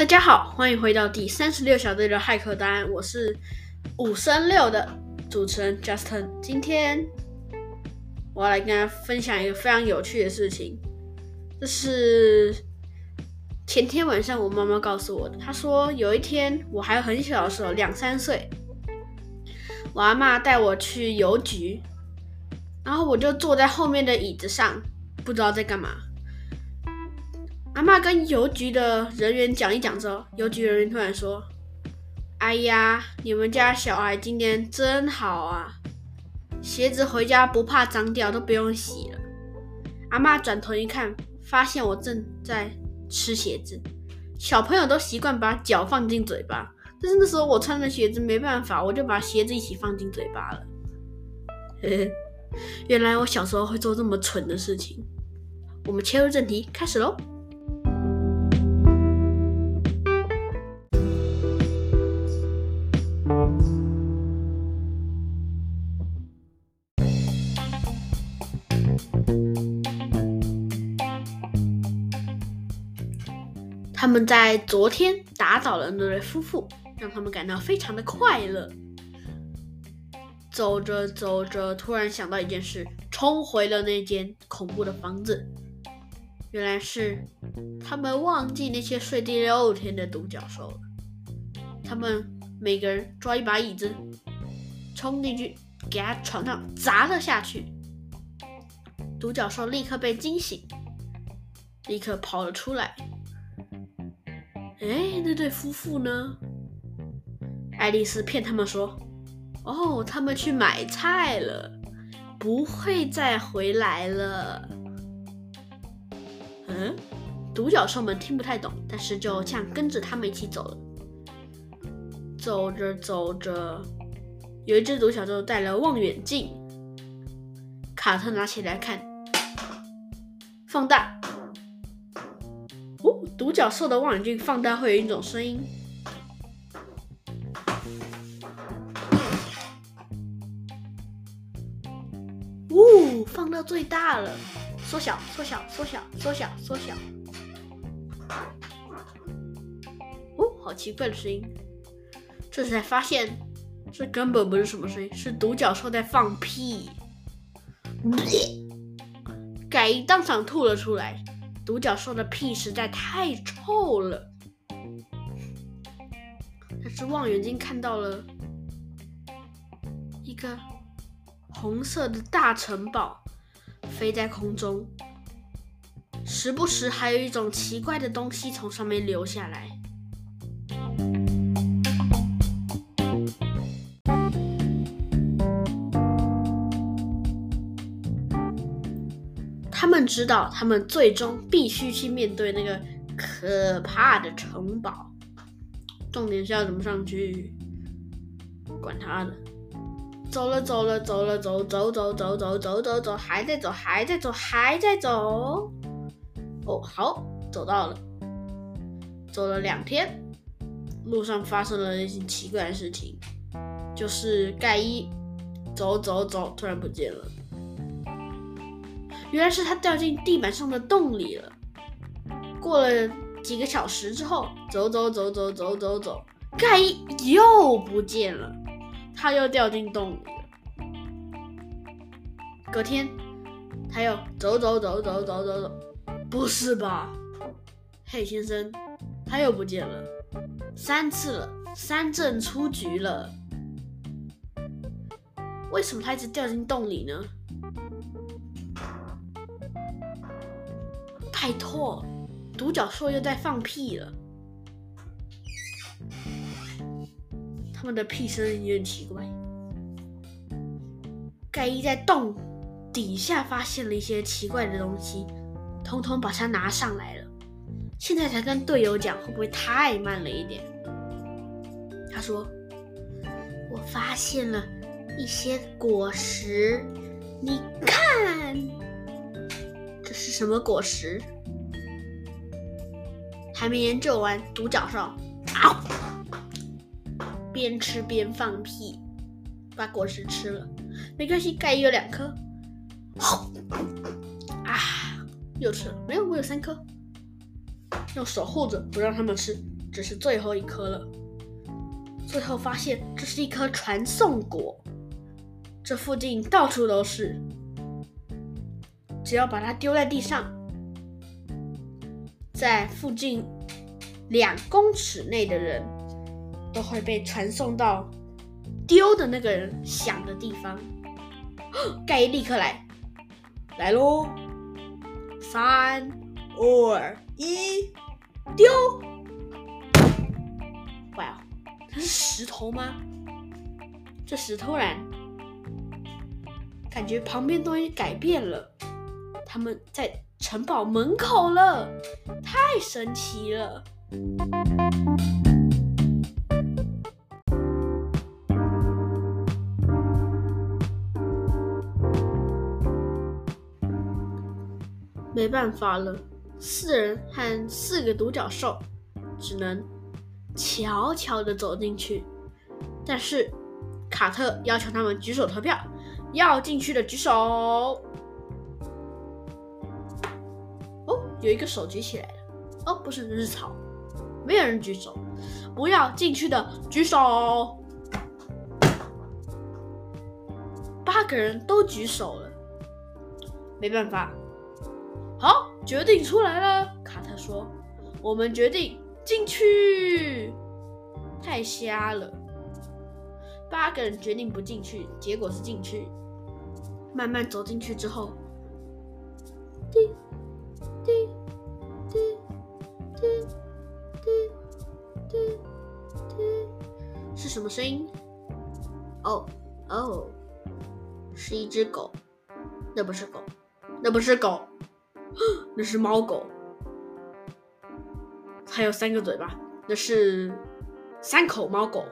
大家好，欢迎回到第三十六小队的骇客答案，我是五升六的主持人 Justin。今天我要来跟大家分享一个非常有趣的事情，这是前天晚上我妈妈告诉我的。她说有一天我还很小的时候，两三岁，我阿妈带我去邮局，然后我就坐在后面的椅子上，不知道在干嘛。阿妈跟邮局的人员讲一讲之后，邮局人员突然说：“哎呀，你们家小孩今天真好啊，鞋子回家不怕脏掉，都不用洗了。”阿妈转头一看，发现我正在吃鞋子。小朋友都习惯把脚放进嘴巴，但是那时候我穿着鞋子没办法，我就把鞋子一起放进嘴巴了。原来我小时候会做这么蠢的事情。我们切入正题，开始喽。他们在昨天打倒了那对夫妇，让他们感到非常的快乐。走着走着，突然想到一件事，冲回了那间恐怖的房子。原来是他们忘记那些睡第六天的独角兽了。他们每个人抓一把椅子，冲进去，给他床上砸了下去。独角兽立刻被惊醒，立刻跑了出来。哎，那对夫妇呢？爱丽丝骗他们说：“哦，他们去买菜了，不会再回来了。”嗯，独角兽们听不太懂，但是就这样跟着他们一起走了。走着走着，有一只独角兽带了望远镜，卡特拿起来看，放大。独角兽的望远镜放大会有一种声音，呜，放到最大了，缩小，缩小，缩小，缩小，缩小。哦，好奇怪的声音，这才发现这根本不是什么声音，是独角兽在放屁，改当场吐了出来。独角兽的屁实在太臭了，但是望远镜看到了一个红色的大城堡飞在空中，时不时还有一种奇怪的东西从上面流下来。知道，他们最终必须去面对那个可怕的城堡。重点是要怎么上去？管他的！走了，走了，走了，走走走走走走走走，还在走，还在走，还在走。哦，好，走到了。走了两天，路上发生了一件奇怪的事情，就是盖伊走走走，突然不见了。原来是他掉进地板上的洞里了。过了几个小时之后，走走走走走走走，盖伊又不见了，他又掉进洞里了。隔天，他又走走走走走走走，不是吧？嘿，先生，他又不见了，三次了，三阵出局了。为什么他一直掉进洞里呢？拜托，独角兽又在放屁了。他们的屁声有点奇怪。盖伊在洞底下发现了一些奇怪的东西，通通把它拿上来了。现在才跟队友讲，会不会太慢了一点？他说：“我发现了一些果实，你看。”这是什么果实？还没研究完，独角兽啊，边吃边放屁，把果实吃了。没关系，盖有两颗。啊，又吃了。没有，我有三颗。要守护着，不让他们吃。这是最后一颗了。最后发现这是一颗传送果，这附近到处都是。只要把它丢在地上，在附近两公尺内的人都会被传送到丢的那个人响的地方。盖伊立刻来，来喽！三、二、一，丢！哇，它是石头吗？这石突然感觉旁边东西改变了。他们在城堡门口了，太神奇了！没办法了，四人和四个独角兽只能悄悄的走进去。但是卡特要求他们举手投票，要进去的举手。有一个手举起来了，哦，不是，那是草，没有人举手。不要进去的举手。八个人都举手了，没办法。好，决定出来了。卡特说：“我们决定进去。”太瞎了。八个人决定不进去，结果是进去。慢慢走进去之后，滴。滴滴滴滴滴滴，是什么声音？哦哦，是一只狗。那不是狗，那不是狗，那是猫狗。它有三个嘴巴，那是三口猫狗。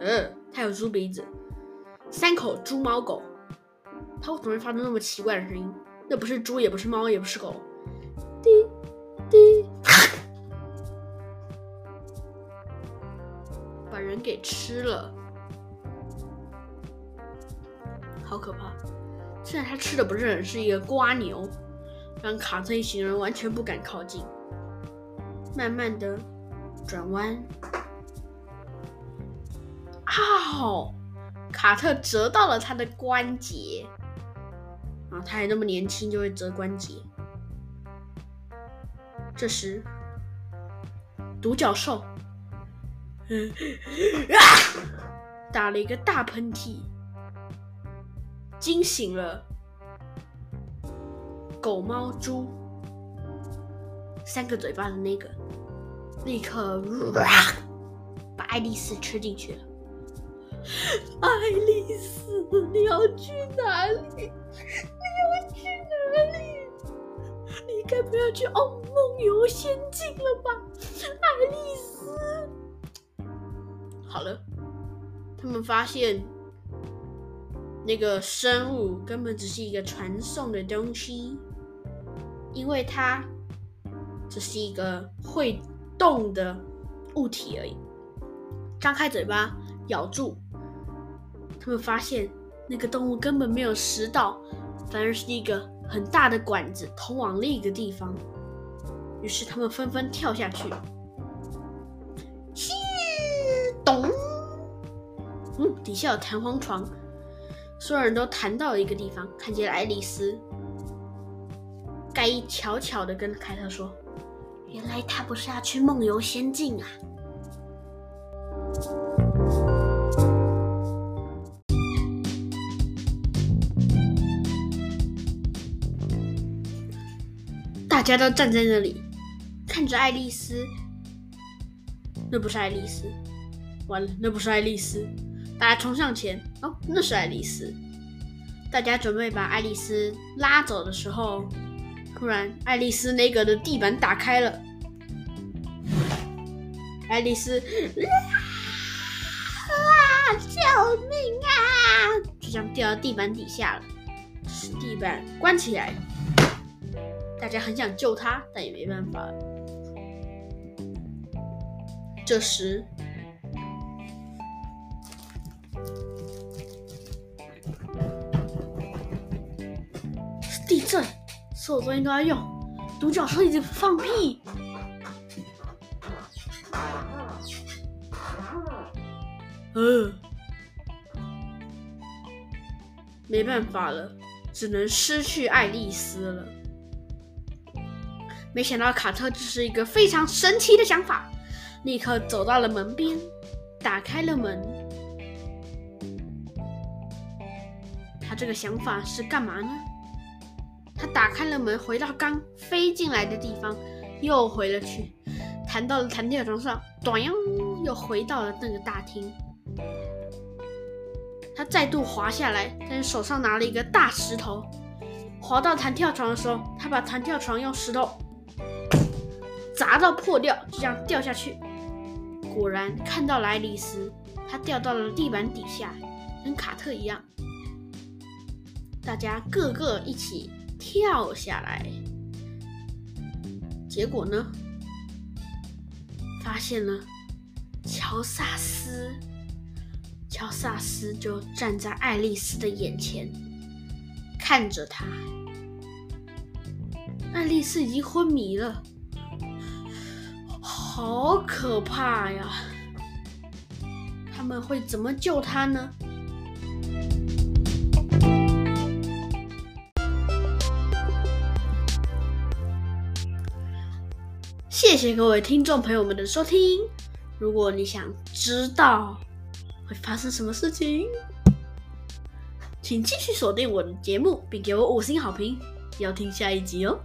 嗯，它有猪鼻子，三口猪猫狗。它为什么会发出那么奇怪的声音？那不是猪，也不是猫，也不是狗。滴滴，把人给吃了，好可怕！现在他吃的不是人，是一个瓜牛，让卡特一行人完全不敢靠近。慢慢的转弯，啊！卡特折到了他的关节。啊，他还那么年轻就会折关节。这时，独角兽啊打了一个大喷嚏，惊醒了狗、猫、猪三个嘴巴的那个，立刻把爱丽丝吃进去了。爱丽丝，你要去哪里？该不要去哦梦游仙境了吧，爱丽丝？好了，他们发现那个生物根本只是一个传送的东西，因为它只是一个会动的物体而已。张开嘴巴咬住，他们发现那个动物根本没有食道。反而是一个很大的管子通往另一个地方，于是他们纷纷跳下去。咚！嗯，底下有弹簧床，所有人都弹到了一个地方，看见了爱丽丝。盖伊悄悄的跟凯特说：“原来他不是要去梦游仙境啊。”大家都站在那里，看着爱丽丝。那不是爱丽丝，完了，那不是爱丽丝。大家冲向前，哦，那是爱丽丝。大家准备把爱丽丝拉走的时候，突然，爱丽丝那个的地板打开了，爱丽丝，啊！救命啊！就这样掉到地板底下了，地板关起来。大家很想救他，但也没办法。这时，是地震！所有东西都要用。独角兽已经放屁。嗯，没办法了，只能失去爱丽丝了。没想到卡特这是一个非常神奇的想法，立刻走到了门边，打开了门。他这个想法是干嘛呢？他打开了门，回到刚飞进来的地方，又回了去，弹到了弹跳床上，短哟，又回到了那个大厅。他再度滑下来，但是手上拿了一个大石头。滑到弹跳床的时候，他把弹跳床用石头砸到破掉，就这样掉下去。果然看到了爱丽丝，她掉到了地板底下，跟卡特一样。大家个个一起跳下来，结果呢，发现了乔萨斯。乔萨斯就站在爱丽丝的眼前，看着她。爱丽丝已经昏迷了，好可怕呀！他们会怎么救他呢？谢谢各位听众朋友们的收听。如果你想知道，会发生什么事情？请继续锁定我的节目，并给我五星好评，要听下一集哦。